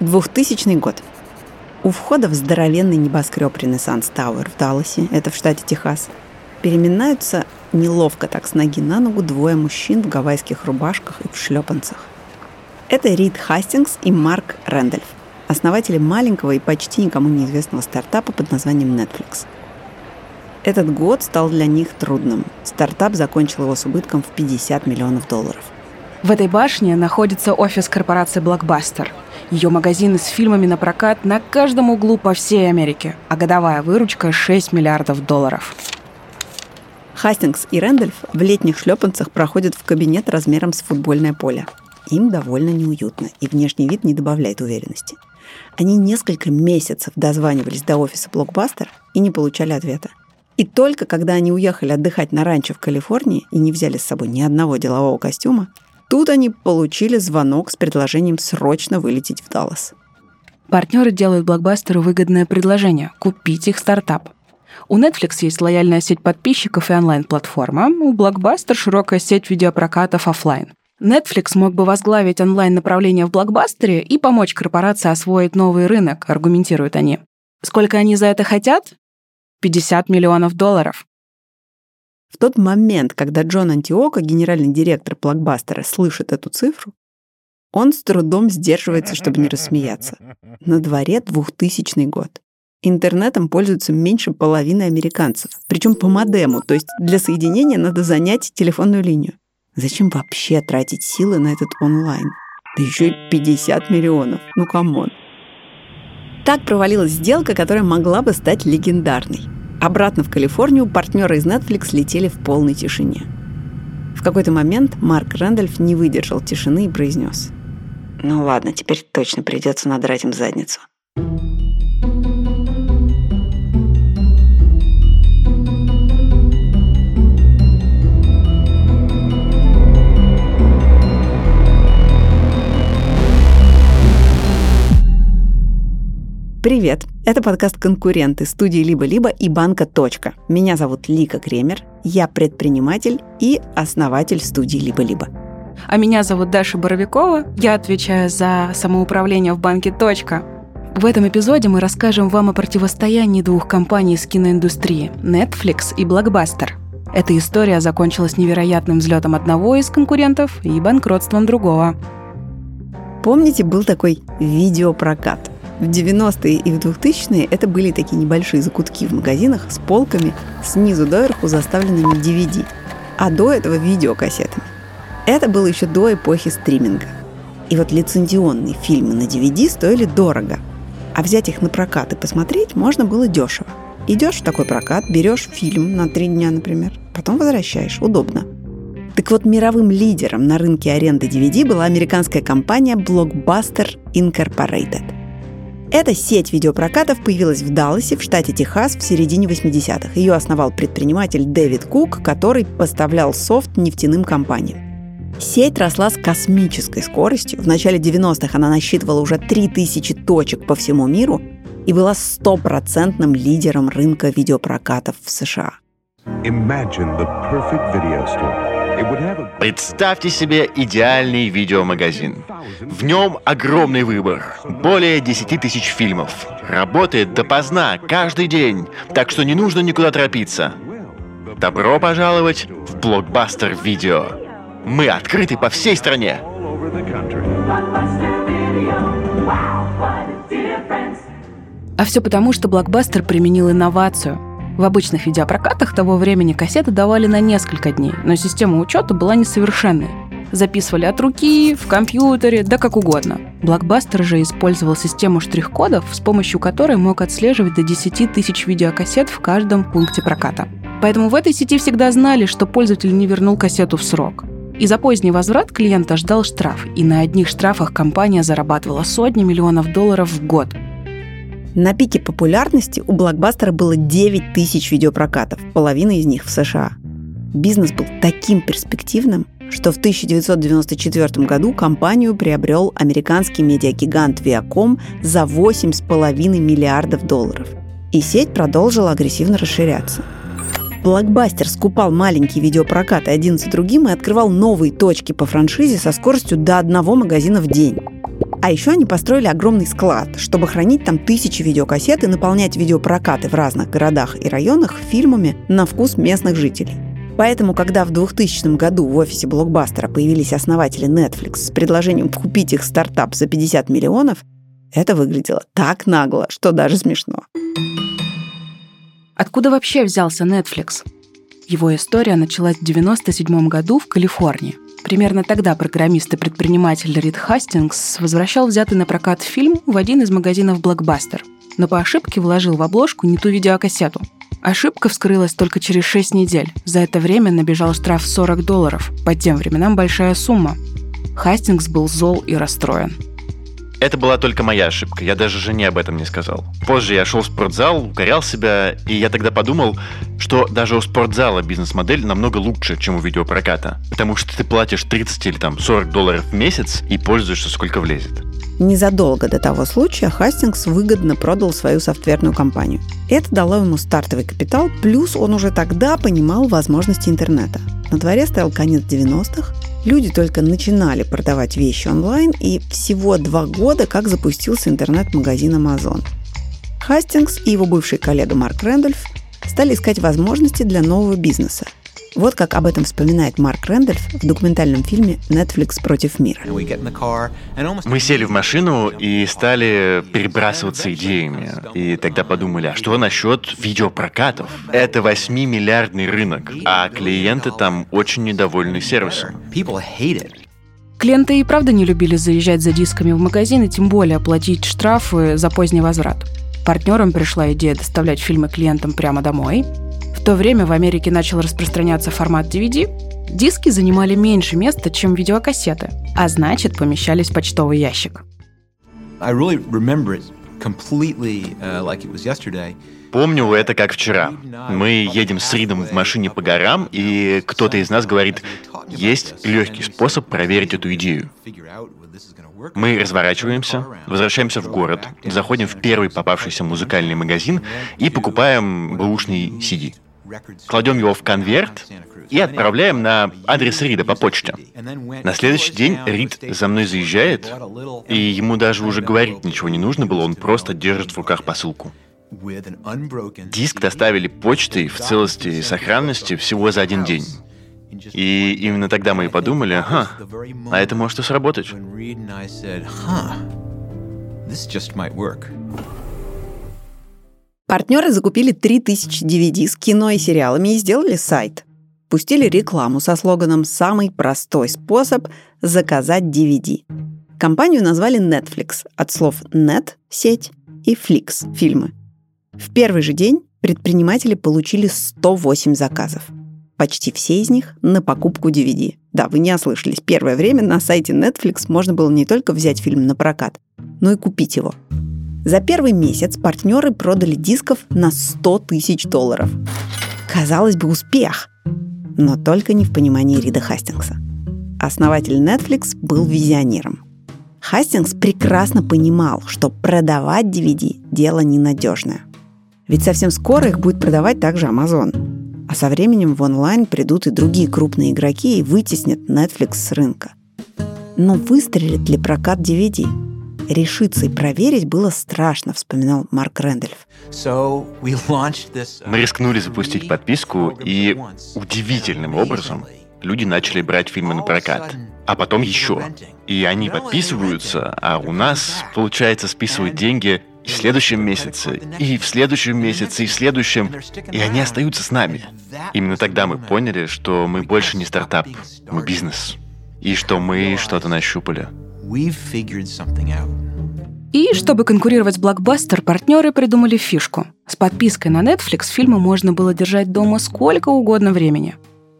2000 год. У входа в здоровенный небоскреб Ренессанс Тауэр в Далласе, это в штате Техас, переминаются неловко так с ноги на ногу двое мужчин в гавайских рубашках и в шлепанцах. Это Рид Хастингс и Марк Рэндольф, основатели маленького и почти никому неизвестного стартапа под названием Netflix. Этот год стал для них трудным. Стартап закончил его с убытком в 50 миллионов долларов. В этой башне находится офис корпорации Blockbuster. Ее магазины с фильмами на прокат на каждом углу по всей Америке, а годовая выручка 6 миллиардов долларов. Хастингс и Рэндольф в летних шлепанцах проходят в кабинет размером с футбольное поле. Им довольно неуютно, и внешний вид не добавляет уверенности. Они несколько месяцев дозванивались до офиса Блокбастер и не получали ответа. И только когда они уехали отдыхать на ранчо в Калифорнии и не взяли с собой ни одного делового костюма, Тут они получили звонок с предложением срочно вылететь в Даллас. Партнеры делают блокбастеру выгодное предложение – купить их стартап. У Netflix есть лояльная сеть подписчиков и онлайн-платформа, у Blockbuster широкая сеть видеопрокатов офлайн. Netflix мог бы возглавить онлайн-направление в блокбастере и помочь корпорации освоить новый рынок, аргументируют они. Сколько они за это хотят? 50 миллионов долларов. В тот момент, когда Джон Антиоко, генеральный директор Blockbuster а, слышит эту цифру, он с трудом сдерживается, чтобы не рассмеяться. На дворе 2000 год. Интернетом пользуются меньше половины американцев, причем по модему, то есть для соединения надо занять телефонную линию. Зачем вообще тратить силы на этот онлайн? Да еще и 50 миллионов. Ну, come on. Так провалилась сделка, которая могла бы стать легендарной. Обратно в Калифорнию партнеры из Netflix летели в полной тишине. В какой-то момент Марк Рэндольф не выдержал тишины и произнес. «Ну ладно, теперь точно придется надрать им задницу». Привет! Это подкаст «Конкуренты» студии «Либо-либо» и банка «Точка». Меня зовут Лика Кремер, я предприниматель и основатель студии «Либо-либо». А меня зовут Даша Боровикова, я отвечаю за самоуправление в банке «Точка». В этом эпизоде мы расскажем вам о противостоянии двух компаний из киноиндустрии – Netflix и Blockbuster. Эта история закончилась невероятным взлетом одного из конкурентов и банкротством другого. Помните, был такой видеопрокат – в 90-е и в 2000-е это были такие небольшие закутки в магазинах с полками снизу доверху заставленными DVD, а до этого видеокассетами. Это было еще до эпохи стриминга. И вот лицензионные фильмы на DVD стоили дорого, а взять их на прокат и посмотреть можно было дешево. Идешь в такой прокат, берешь фильм на три дня, например, потом возвращаешь. Удобно. Так вот, мировым лидером на рынке аренды DVD была американская компания Blockbuster Incorporated – эта сеть видеопрокатов появилась в Далласе, в штате Техас, в середине 80-х. Ее основал предприниматель Дэвид Кук, который поставлял софт нефтяным компаниям. Сеть росла с космической скоростью. В начале 90-х она насчитывала уже 3000 точек по всему миру и была стопроцентным лидером рынка видеопрокатов в США. Imagine the perfect video store. Представьте себе идеальный видеомагазин. В нем огромный выбор, более 10 тысяч фильмов. Работает допоздна, каждый день, так что не нужно никуда торопиться. Добро пожаловать в Блокбастер Видео. Мы открыты по всей стране. А все потому, что Блокбастер применил инновацию – в обычных видеопрокатах того времени кассеты давали на несколько дней, но система учета была несовершенной. Записывали от руки, в компьютере, да как угодно. Блокбастер же использовал систему штрих-кодов, с помощью которой мог отслеживать до 10 тысяч видеокассет в каждом пункте проката. Поэтому в этой сети всегда знали, что пользователь не вернул кассету в срок. И за поздний возврат клиента ждал штраф, и на одних штрафах компания зарабатывала сотни миллионов долларов в год – на пике популярности у блокбастера было 9 тысяч видеопрокатов, половина из них в США. Бизнес был таким перспективным, что в 1994 году компанию приобрел американский медиагигант Viacom за 8,5 миллиардов долларов. И сеть продолжила агрессивно расширяться. Блокбастер скупал маленькие видеопрокаты один за другим и открывал новые точки по франшизе со скоростью до одного магазина в день. А еще они построили огромный склад, чтобы хранить там тысячи видеокассет и наполнять видеопрокаты в разных городах и районах фильмами на вкус местных жителей. Поэтому, когда в 2000 году в офисе блокбастера появились основатели Netflix с предложением купить их стартап за 50 миллионов, это выглядело так нагло, что даже смешно. Откуда вообще взялся Netflix? Его история началась в 1997 году в Калифорнии. Примерно тогда программист и предприниматель Рид Хастингс возвращал взятый на прокат фильм в один из магазинов Blockbuster, но по ошибке вложил в обложку не ту видеокассету. Ошибка вскрылась только через 6 недель. За это время набежал штраф в 40 долларов. По тем временам большая сумма. Хастингс был зол и расстроен. Это была только моя ошибка, я даже жене об этом не сказал. Позже я шел в спортзал, укорял себя, и я тогда подумал, что даже у спортзала бизнес-модель намного лучше, чем у видеопроката. Потому что ты платишь 30 или там 40 долларов в месяц и пользуешься сколько влезет. Незадолго до того случая Хастингс выгодно продал свою софтверную компанию. Это дало ему стартовый капитал, плюс он уже тогда понимал возможности интернета. На дворе стоял конец 90-х, люди только начинали продавать вещи онлайн, и всего два года как запустился интернет-магазин Amazon. Хастингс и его бывший коллега Марк Рэндольф стали искать возможности для нового бизнеса – вот как об этом вспоминает Марк Рэндольф в документальном фильме «Netflix против мира». Мы сели в машину и стали перебрасываться идеями. И тогда подумали, а что насчет видеопрокатов? Это 8-миллиардный рынок, а клиенты там очень недовольны сервисом. Клиенты и правда не любили заезжать за дисками в магазин и тем более платить штрафы за поздний возврат. Партнерам пришла идея доставлять фильмы клиентам прямо домой, то время в Америке начал распространяться формат DVD, диски занимали меньше места, чем видеокассеты, а значит, помещались в почтовый ящик. Uh, Помню это как вчера. Мы едем с Ридом в машине по горам, и кто-то из нас говорит, есть легкий способ проверить эту идею. Мы разворачиваемся, возвращаемся в город, заходим в первый попавшийся музыкальный магазин и покупаем бэушный CD кладем его в конверт и отправляем на адрес Рида по почте. На следующий день Рид за мной заезжает, и ему даже уже говорить ничего не нужно было, он просто держит в руках посылку. Диск доставили почтой в целости и сохранности всего за один день. И именно тогда мы и подумали, ага, а это может и сработать. Партнеры закупили 3000 DVD с кино и сериалами и сделали сайт. Пустили рекламу со слоганом «Самый простой способ заказать DVD». Компанию назвали Netflix от слов «net» — сеть и «flix» — фильмы. В первый же день предприниматели получили 108 заказов. Почти все из них на покупку DVD. Да, вы не ослышались. Первое время на сайте Netflix можно было не только взять фильм на прокат, но и купить его. За первый месяц партнеры продали дисков на 100 тысяч долларов. Казалось бы, успех. Но только не в понимании Рида Хастингса. Основатель Netflix был визионером. Хастингс прекрасно понимал, что продавать DVD – дело ненадежное. Ведь совсем скоро их будет продавать также Amazon. А со временем в онлайн придут и другие крупные игроки и вытеснят Netflix с рынка. Но выстрелит ли прокат DVD? Решиться и проверить было страшно, вспоминал Марк Рэндольф. Мы рискнули запустить подписку, и удивительным образом люди начали брать фильмы на прокат. А потом еще. И они подписываются, а у нас, получается, списывают деньги и в следующем месяце, и в следующем месяце, и в следующем. И они остаются с нами. Именно тогда мы поняли, что мы больше не стартап, мы бизнес. И что мы что-то нащупали. И чтобы конкурировать с Blockbuster, партнеры придумали фишку. С подпиской на Netflix фильмы можно было держать дома сколько угодно времени.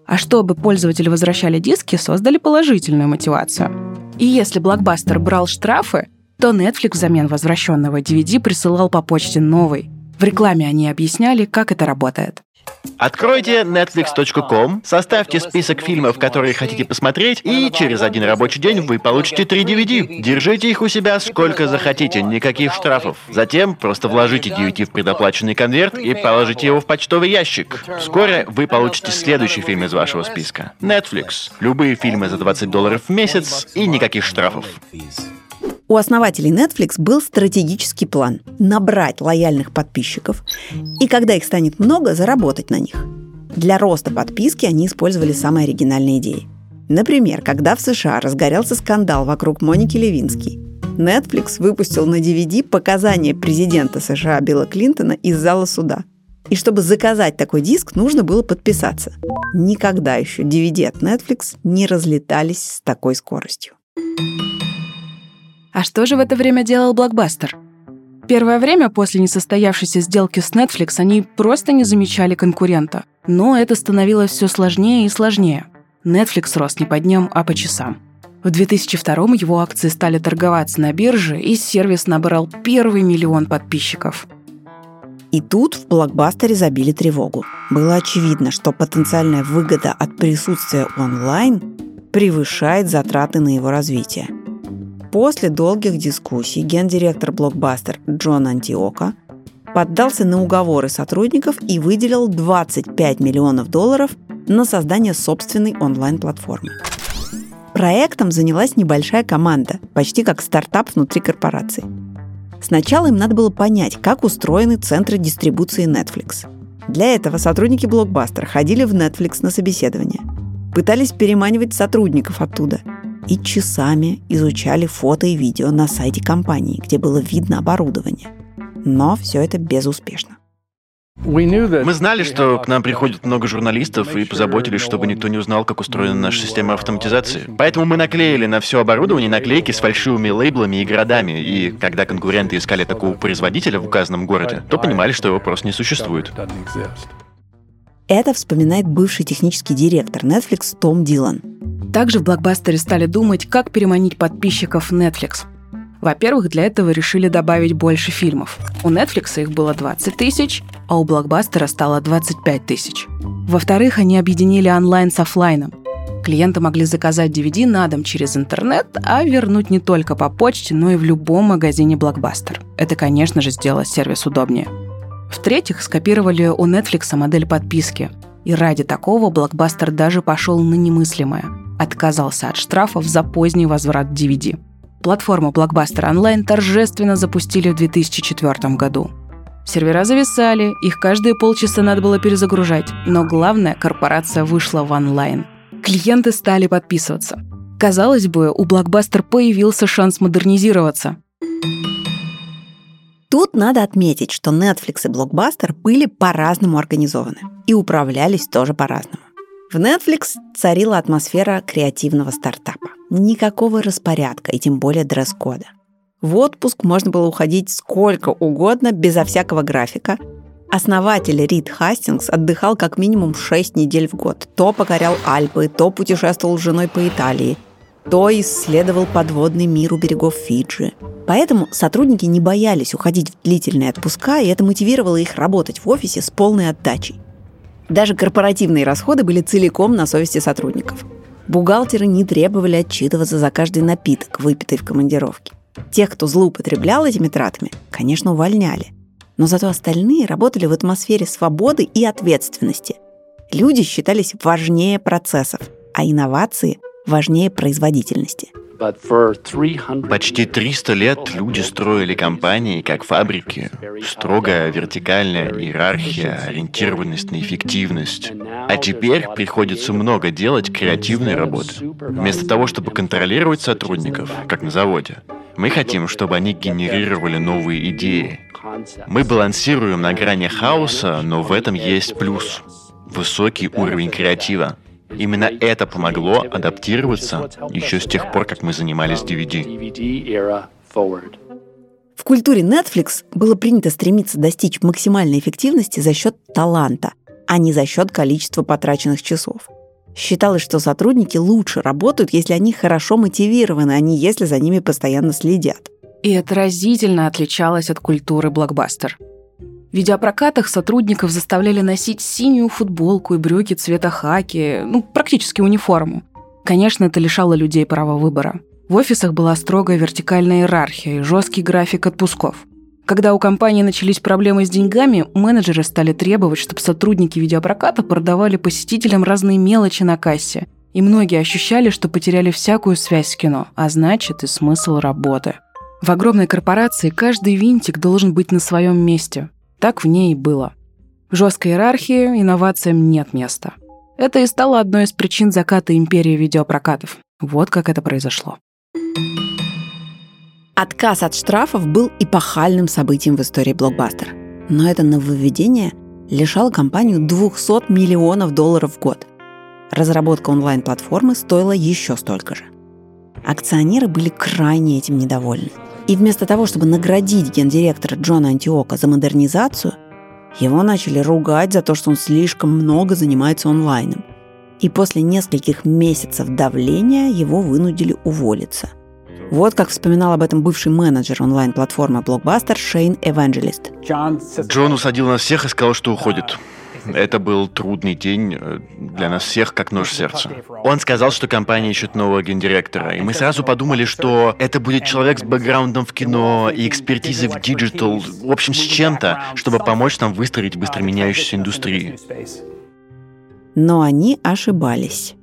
А чтобы пользователи возвращали диски, создали положительную мотивацию. И если Blockbuster брал штрафы, то Netflix взамен возвращенного DVD присылал по почте новый. В рекламе они объясняли, как это работает. Откройте netflix.com, составьте список фильмов, которые хотите посмотреть, и через один рабочий день вы получите 3 DVD. Держите их у себя сколько захотите, никаких штрафов. Затем просто вложите DVD в предоплаченный конверт и положите его в почтовый ящик. Вскоре вы получите следующий фильм из вашего списка. Netflix. Любые фильмы за 20 долларов в месяц и никаких штрафов. У основателей Netflix был стратегический план – набрать лояльных подписчиков и, когда их станет много, заработать на них. Для роста подписки они использовали самые оригинальные идеи. Например, когда в США разгорелся скандал вокруг Моники Левинский, Netflix выпустил на DVD показания президента США Билла Клинтона из зала суда. И чтобы заказать такой диск, нужно было подписаться. Никогда еще DVD от Netflix не разлетались с такой скоростью. А что же в это время делал Блокбастер? Первое время после несостоявшейся сделки с Netflix они просто не замечали конкурента. Но это становилось все сложнее и сложнее. Netflix рос не по дням, а по часам. В 2002 его акции стали торговаться на бирже, и сервис набрал первый миллион подписчиков. И тут в блокбастере забили тревогу. Было очевидно, что потенциальная выгода от присутствия онлайн превышает затраты на его развитие. После долгих дискуссий гендиректор блокбастер Джон Антиока поддался на уговоры сотрудников и выделил 25 миллионов долларов на создание собственной онлайн-платформы. Проектом занялась небольшая команда, почти как стартап внутри корпорации. Сначала им надо было понять, как устроены центры дистрибуции Netflix. Для этого сотрудники блокбастера ходили в Netflix на собеседование, пытались переманивать сотрудников оттуда и часами изучали фото и видео на сайте компании, где было видно оборудование. Но все это безуспешно. Мы знали, что к нам приходит много журналистов и позаботились, чтобы никто не узнал, как устроена наша система автоматизации. Поэтому мы наклеили на все оборудование наклейки с фальшивыми лейблами и городами, и когда конкуренты искали такого производителя в указанном городе, то понимали, что его просто не существует. Это вспоминает бывший технический директор Netflix Том Дилан. Также в блокбастере стали думать, как переманить подписчиков Netflix. Во-первых, для этого решили добавить больше фильмов. У Netflix их было 20 тысяч, а у Блокбастера стало 25 тысяч. Во-вторых, они объединили онлайн с офлайном. Клиенты могли заказать DVD на дом через интернет, а вернуть не только по почте, но и в любом магазине Blockbuster. Это, конечно же, сделало сервис удобнее. В-третьих, скопировали у Netflix модель подписки. И ради такого Blockbuster даже пошел на немыслимое. Отказался от штрафов за поздний возврат DVD. Платформу Blockbuster Online торжественно запустили в 2004 году. Сервера зависали, их каждые полчаса надо было перезагружать, но главное, корпорация вышла в онлайн. Клиенты стали подписываться. Казалось бы, у Blockbuster появился шанс модернизироваться. Тут надо отметить, что Netflix и Blockbuster были по-разному организованы и управлялись тоже по-разному. В Netflix царила атмосфера креативного стартапа. Никакого распорядка и тем более дресс-кода. В отпуск можно было уходить сколько угодно, безо всякого графика. Основатель Рид Хастингс отдыхал как минимум 6 недель в год. То покорял Альпы, то путешествовал с женой по Италии, то исследовал подводный мир у берегов Фиджи. Поэтому сотрудники не боялись уходить в длительные отпуска, и это мотивировало их работать в офисе с полной отдачей. Даже корпоративные расходы были целиком на совести сотрудников. Бухгалтеры не требовали отчитываться за каждый напиток, выпитый в командировке. Тех, кто злоупотреблял этими тратами, конечно, увольняли. Но зато остальные работали в атмосфере свободы и ответственности. Люди считались важнее процессов, а инновации важнее производительности – Почти 300 лет люди строили компании как фабрики. Строгая вертикальная иерархия, ориентированность на эффективность. А теперь приходится много делать креативной работы. Вместо того, чтобы контролировать сотрудников, как на заводе, мы хотим, чтобы они генерировали новые идеи. Мы балансируем на грани хаоса, но в этом есть плюс. Высокий уровень креатива. Именно это помогло адаптироваться еще с тех пор, как мы занимались DVD. В культуре Netflix было принято стремиться достичь максимальной эффективности за счет таланта, а не за счет количества потраченных часов. Считалось, что сотрудники лучше работают, если они хорошо мотивированы, а не если за ними постоянно следят. И это разительно отличалось от культуры блокбастер. В видеопрокатах сотрудников заставляли носить синюю футболку и брюки цвета хаки, ну, практически униформу. Конечно, это лишало людей права выбора. В офисах была строгая вертикальная иерархия и жесткий график отпусков. Когда у компании начались проблемы с деньгами, менеджеры стали требовать, чтобы сотрудники видеопроката продавали посетителям разные мелочи на кассе. И многие ощущали, что потеряли всякую связь с кино, а значит и смысл работы. В огромной корпорации каждый винтик должен быть на своем месте. Так в ней и было. В жесткой иерархии инновациям нет места. Это и стало одной из причин заката империи видеопрокатов. Вот как это произошло. Отказ от штрафов был эпохальным событием в истории блокбастер. Но это нововведение лишало компанию 200 миллионов долларов в год. Разработка онлайн-платформы стоила еще столько же. Акционеры были крайне этим недовольны. И вместо того, чтобы наградить гендиректора Джона Антиока за модернизацию, его начали ругать за то, что он слишком много занимается онлайном. И после нескольких месяцев давления его вынудили уволиться. Вот как вспоминал об этом бывший менеджер онлайн-платформы Blockbuster Шейн Эванджелист. Джон усадил нас всех и сказал, что уходит. Это был трудный день э, для нас всех, как нож в сердце. Он сказал, что компания ищет нового гендиректора, и мы сразу подумали, что это будет человек с бэкграундом в кино и экспертизой в digital, в общем, с чем-то, чтобы помочь нам выстроить быстро меняющуюся индустрию. Но они ошибались.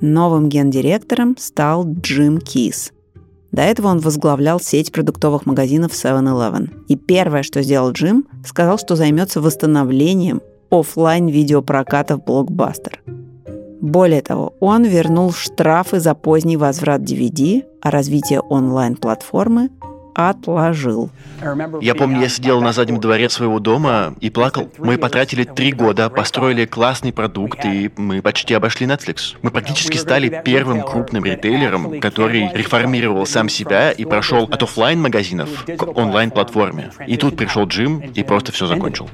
Новым гендиректором стал Джим Кис. До этого он возглавлял сеть продуктовых магазинов 7-Eleven. И первое, что сделал Джим, сказал, что займется восстановлением офлайн видеопрокатов блокбастер. Более того, он вернул штрафы за поздний возврат DVD, а развитие онлайн-платформы отложил. Я помню, я сидел на заднем дворе своего дома и плакал. Мы потратили три года, построили классный продукт, и мы почти обошли Netflix. Мы практически стали первым крупным ритейлером, который реформировал сам себя и прошел от офлайн магазинов к онлайн-платформе. И тут пришел Джим и просто все закончил.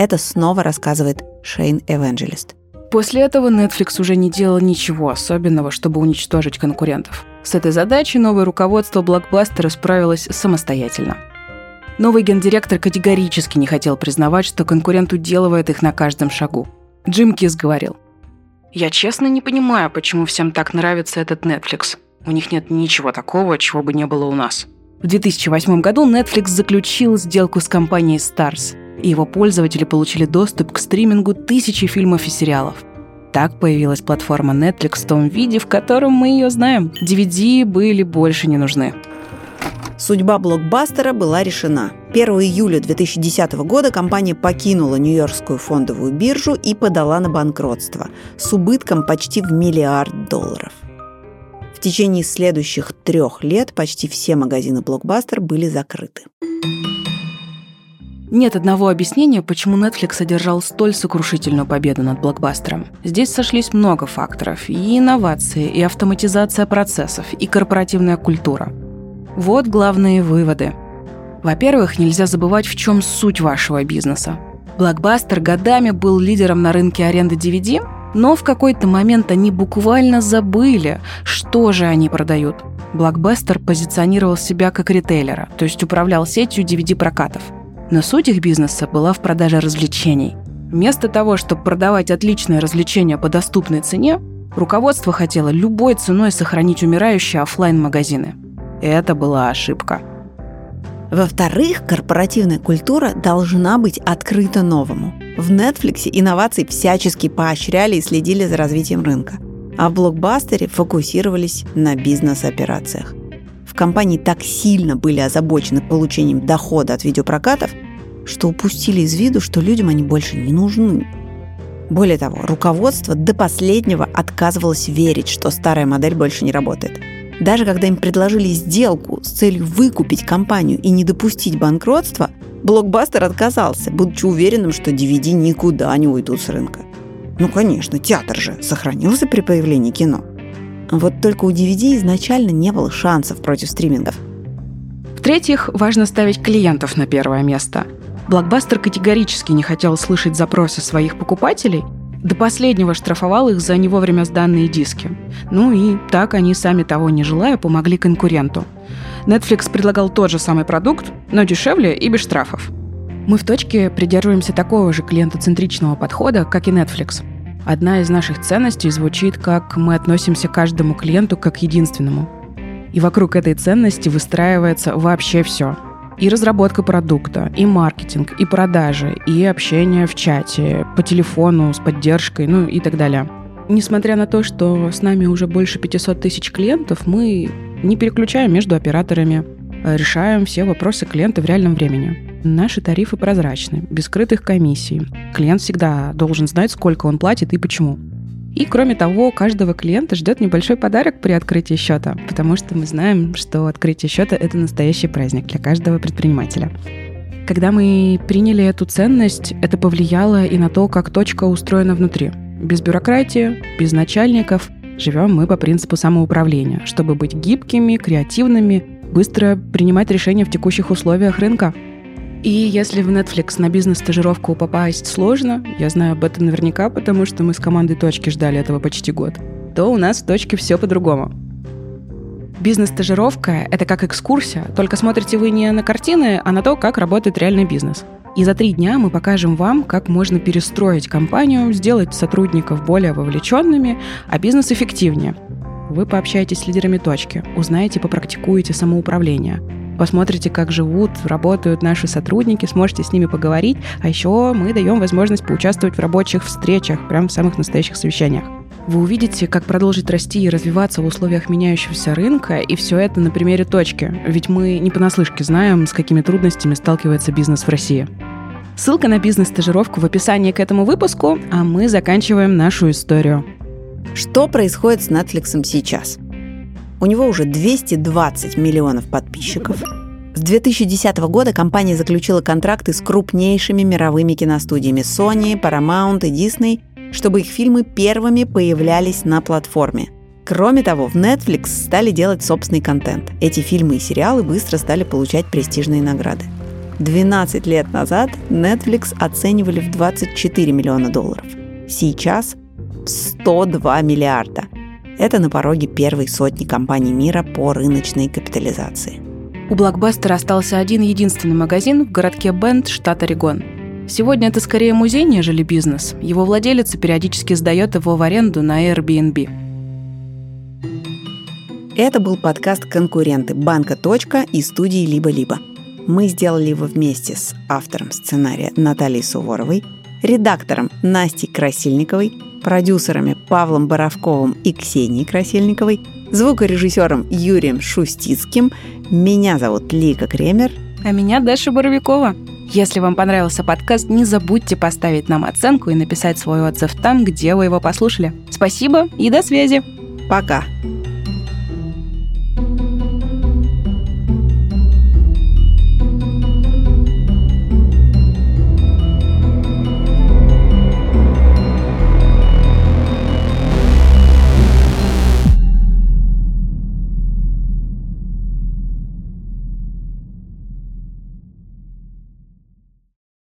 Это снова рассказывает Шейн Эванджелист. После этого Netflix уже не делал ничего особенного, чтобы уничтожить конкурентов. С этой задачей новое руководство блокбастера справилось самостоятельно. Новый гендиректор категорически не хотел признавать, что конкурент уделывает их на каждом шагу. Джим Кис говорил, «Я честно не понимаю, почему всем так нравится этот Netflix. У них нет ничего такого, чего бы не было у нас». В 2008 году Netflix заключил сделку с компанией Stars, и его пользователи получили доступ к стримингу тысячи фильмов и сериалов. Так появилась платформа Netflix в том виде, в котором мы ее знаем. DVD были больше не нужны. Судьба блокбастера была решена. 1 июля 2010 года компания покинула Нью-Йоркскую фондовую биржу и подала на банкротство с убытком почти в миллиард долларов. В течение следующих трех лет почти все магазины блокбастер были закрыты. Нет одного объяснения, почему Netflix одержал столь сокрушительную победу над блокбастером. Здесь сошлись много факторов. И инновации, и автоматизация процессов, и корпоративная культура. Вот главные выводы. Во-первых, нельзя забывать, в чем суть вашего бизнеса. Блокбастер годами был лидером на рынке аренды DVD, но в какой-то момент они буквально забыли, что же они продают. Блокбастер позиционировал себя как ритейлера, то есть управлял сетью DVD-прокатов – но суть их бизнеса была в продаже развлечений. Вместо того, чтобы продавать отличные развлечения по доступной цене, руководство хотело любой ценой сохранить умирающие офлайн магазины Это была ошибка. Во-вторых, корпоративная культура должна быть открыта новому. В Netflix инновации всячески поощряли и следили за развитием рынка, а в блокбастере фокусировались на бизнес-операциях компании так сильно были озабочены получением дохода от видеопрокатов, что упустили из виду, что людям они больше не нужны. Более того, руководство до последнего отказывалось верить, что старая модель больше не работает. Даже когда им предложили сделку с целью выкупить компанию и не допустить банкротства, блокбастер отказался, будучи уверенным, что DVD никуда не уйдут с рынка. Ну, конечно, театр же сохранился при появлении кино. Вот только у DVD изначально не было шансов против стримингов. В-третьих, важно ставить клиентов на первое место. Блокбастер категорически не хотел слышать запросы своих покупателей, до последнего штрафовал их за не вовремя сданные диски. Ну и так они, сами того не желая, помогли конкуренту. Netflix предлагал тот же самый продукт, но дешевле и без штрафов. Мы в точке придерживаемся такого же клиентоцентричного подхода, как и Netflix. Одна из наших ценностей звучит как «мы относимся к каждому клиенту как единственному». И вокруг этой ценности выстраивается вообще все. И разработка продукта, и маркетинг, и продажи, и общение в чате, по телефону, с поддержкой, ну и так далее. Несмотря на то, что с нами уже больше 500 тысяч клиентов, мы не переключаем между операторами. Э, решаем все вопросы клиента в реальном времени. Наши тарифы прозрачны, без скрытых комиссий. Клиент всегда должен знать, сколько он платит и почему. И кроме того, каждого клиента ждет небольшой подарок при открытии счета, потому что мы знаем, что открытие счета – это настоящий праздник для каждого предпринимателя. Когда мы приняли эту ценность, это повлияло и на то, как точка устроена внутри. Без бюрократии, без начальников. Живем мы по принципу самоуправления, чтобы быть гибкими, креативными, быстро принимать решения в текущих условиях рынка – и если в Netflix на бизнес-стажировку попасть сложно, я знаю об этом наверняка, потому что мы с командой «Точки» ждали этого почти год, то у нас в «Точке» все по-другому. Бизнес-стажировка — это как экскурсия, только смотрите вы не на картины, а на то, как работает реальный бизнес. И за три дня мы покажем вам, как можно перестроить компанию, сделать сотрудников более вовлеченными, а бизнес эффективнее. Вы пообщаетесь с лидерами точки, узнаете, попрактикуете самоуправление — посмотрите, как живут, работают наши сотрудники, сможете с ними поговорить. А еще мы даем возможность поучаствовать в рабочих встречах, прямо в самых настоящих совещаниях. Вы увидите, как продолжить расти и развиваться в условиях меняющегося рынка, и все это на примере точки. Ведь мы не понаслышке знаем, с какими трудностями сталкивается бизнес в России. Ссылка на бизнес-стажировку в описании к этому выпуску, а мы заканчиваем нашу историю. Что происходит с Netflix сейчас? У него уже 220 миллионов подписчиков. С 2010 года компания заключила контракты с крупнейшими мировыми киностудиями Sony, Paramount и Disney, чтобы их фильмы первыми появлялись на платформе. Кроме того, в Netflix стали делать собственный контент. Эти фильмы и сериалы быстро стали получать престижные награды. 12 лет назад Netflix оценивали в 24 миллиона долларов. Сейчас 102 миллиарда – это на пороге первой сотни компаний мира по рыночной капитализации. У Блокбастера остался один единственный магазин в городке Бенд, штат Орегон. Сегодня это скорее музей, нежели бизнес. Его владелец периодически сдает его в аренду на Airbnb. Это был подкаст «Конкуренты» банка «Точка» и студии «Либо-либо». Мы сделали его вместе с автором сценария Натальей Суворовой, редактором Настей Красильниковой – продюсерами Павлом Боровковым и Ксенией Красильниковой, звукорежиссером Юрием Шустицким. Меня зовут Лика Кремер. А меня Даша Боровикова. Если вам понравился подкаст, не забудьте поставить нам оценку и написать свой отзыв там, где вы его послушали. Спасибо и до связи. Пока.